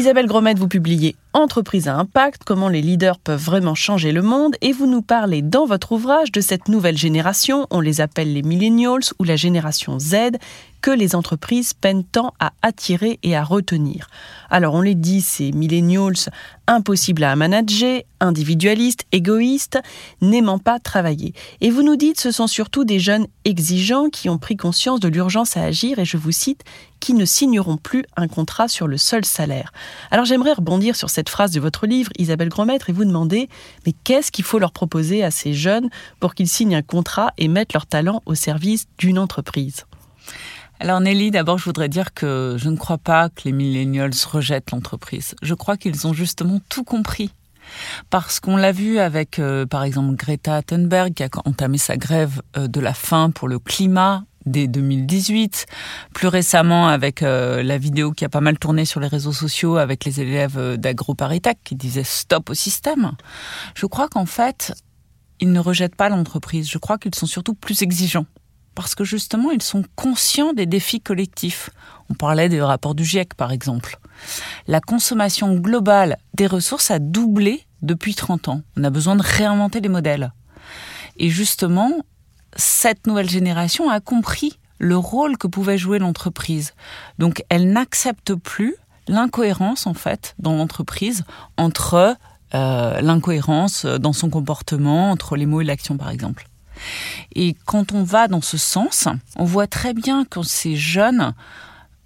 Isabelle Gromette, vous publiez Entreprise à impact, comment les leaders peuvent vraiment changer le monde, et vous nous parlez dans votre ouvrage de cette nouvelle génération, on les appelle les millennials ou la génération Z, que les entreprises peinent tant à attirer et à retenir. Alors on les dit, ces millennials impossibles à manager, individualistes, égoïstes, n'aimant pas travailler. Et vous nous dites, ce sont surtout des jeunes exigeants qui ont pris conscience de l'urgence à agir, et je vous cite, qui ne signeront plus un contrat sur le seul salaire. Alors j'aimerais rebondir sur cette phrase de votre livre, Isabelle Grosmaître, et vous demander, mais qu'est-ce qu'il faut leur proposer à ces jeunes pour qu'ils signent un contrat et mettent leur talent au service d'une entreprise? Alors Nelly, d'abord je voudrais dire que je ne crois pas que les millennials rejettent l'entreprise. Je crois qu'ils ont justement tout compris. Parce qu'on l'a vu avec, euh, par exemple, Greta Thunberg qui a entamé sa grève euh, de la faim pour le climat dès 2018. Plus récemment, avec euh, la vidéo qui a pas mal tourné sur les réseaux sociaux avec les élèves d'AgroParisTech qui disaient stop au système. Je crois qu'en fait, ils ne rejettent pas l'entreprise. Je crois qu'ils sont surtout plus exigeants parce que justement, ils sont conscients des défis collectifs. On parlait des rapports du GIEC, par exemple. La consommation globale des ressources a doublé depuis 30 ans. On a besoin de réinventer les modèles. Et justement, cette nouvelle génération a compris le rôle que pouvait jouer l'entreprise. Donc, elle n'accepte plus l'incohérence, en fait, dans l'entreprise entre euh, l'incohérence dans son comportement, entre les mots et l'action, par exemple. Et quand on va dans ce sens, on voit très bien que ces jeunes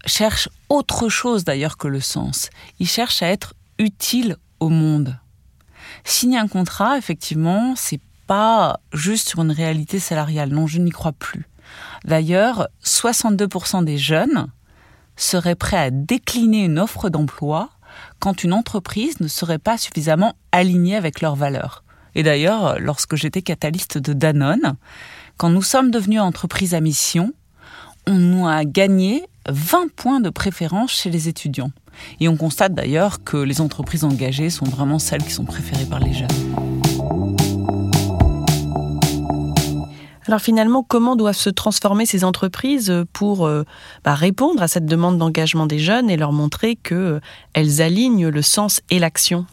cherchent autre chose d'ailleurs que le sens. Ils cherchent à être utiles au monde. Signer un contrat, effectivement, c'est pas juste sur une réalité salariale. Non, je n'y crois plus. D'ailleurs, 62% des jeunes seraient prêts à décliner une offre d'emploi quand une entreprise ne serait pas suffisamment alignée avec leurs valeurs. Et d'ailleurs, lorsque j'étais catalyste de Danone, quand nous sommes devenus entreprise à mission, on nous a gagné 20 points de préférence chez les étudiants. Et on constate d'ailleurs que les entreprises engagées sont vraiment celles qui sont préférées par les jeunes. Alors finalement, comment doivent se transformer ces entreprises pour euh, bah, répondre à cette demande d'engagement des jeunes et leur montrer qu'elles euh, alignent le sens et l'action?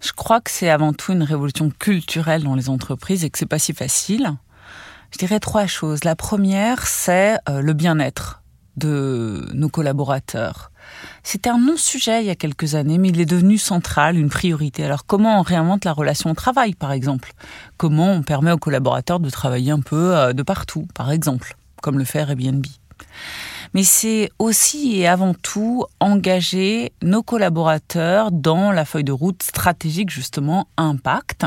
Je crois que c'est avant tout une révolution culturelle dans les entreprises et que c'est pas si facile. Je dirais trois choses. La première, c'est euh, le bien-être de nos collaborateurs. C'était un non-sujet il y a quelques années, mais il est devenu central, une priorité. Alors comment on réinvente la relation au travail, par exemple? Comment on permet aux collaborateurs de travailler un peu euh, de partout, par exemple, comme le fait Airbnb? Mais c'est aussi et avant tout engager nos collaborateurs dans la feuille de route stratégique justement impact.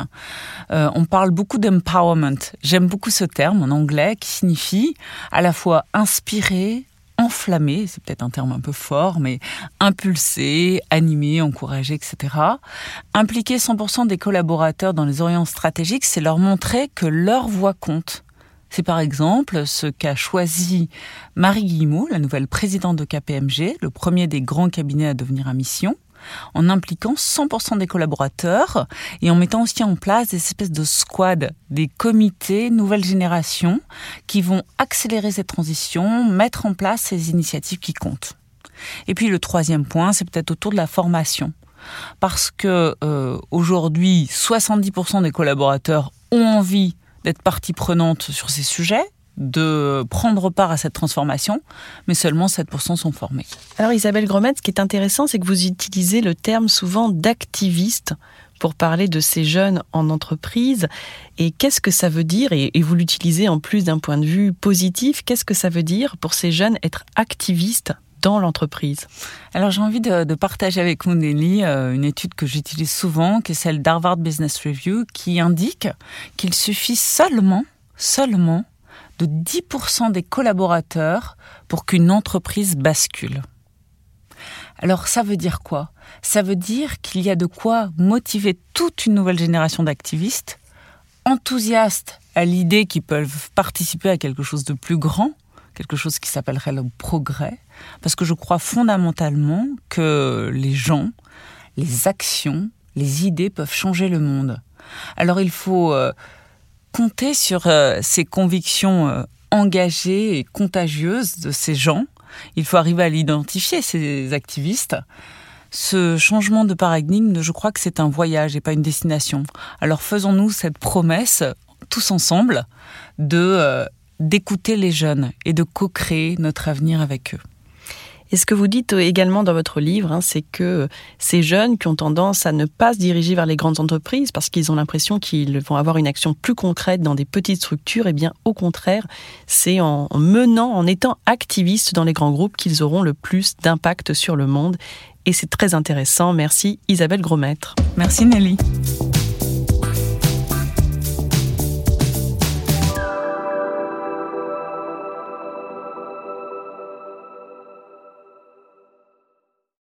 Euh, on parle beaucoup d'empowerment. J'aime beaucoup ce terme en anglais qui signifie à la fois inspirer, enflammer, c'est peut-être un terme un peu fort, mais impulser, animer, encourager, etc. Impliquer 100% des collaborateurs dans les orientations stratégiques, c'est leur montrer que leur voix compte c'est par exemple ce qu'a choisi Marie Guillemot, la nouvelle présidente de KPMG, le premier des grands cabinets à devenir à mission, en impliquant 100% des collaborateurs et en mettant aussi en place des espèces de squads, des comités nouvelle génération qui vont accélérer cette transition, mettre en place ces initiatives qui comptent. Et puis le troisième point, c'est peut-être autour de la formation. Parce que euh, aujourd'hui, 70% des collaborateurs ont envie d'être partie prenante sur ces sujets, de prendre part à cette transformation, mais seulement 7% sont formés. Alors Isabelle Gromet, ce qui est intéressant, c'est que vous utilisez le terme souvent d'activiste pour parler de ces jeunes en entreprise. Et qu'est-ce que ça veut dire, et, vous l'utilisez en plus d'un point de vue positif, qu'est-ce que ça veut dire pour ces jeunes être activistes? Dans l'entreprise Alors j'ai envie de, partager avec vous, Nelly, euh, une étude que j'utilise souvent, qui est celle d'Harvard Business Review, qui indique qu'il suffit seulement, seulement, de 10% des collaborateurs pour qu'une entreprise bascule. Alors ça veut dire quoi? Ça veut dire qu'il y a de quoi motiver toute une nouvelle génération d'activistes, enthousiastes à l'idée qu'ils peuvent participer à quelque chose de plus grand, quelque chose qui s'appellerait le progrès, parce que je crois fondamentalement que les gens, les actions, les idées peuvent changer le monde. Alors il faut euh, compter sur euh, ces convictions euh, engagées et contagieuses de ces gens. Il faut arriver à l'identifier, ces activistes. Ce changement de paradigme, je crois que c'est un voyage et pas une destination. Alors faisons-nous cette promesse, tous ensemble, de d'écouter les jeunes et de co-créer notre avenir avec eux. Et ce que vous dites également dans votre livre, hein, c'est que ces jeunes qui ont tendance à ne pas se diriger vers les grandes entreprises parce qu'ils ont l'impression qu'ils vont avoir une action plus concrète dans des petites structures, eh bien au contraire, c'est en menant, en étant activistes dans les grands groupes qu'ils auront le plus d'impact sur le monde. Et c'est très intéressant. Merci Isabelle Grosmaître. Merci Nelly.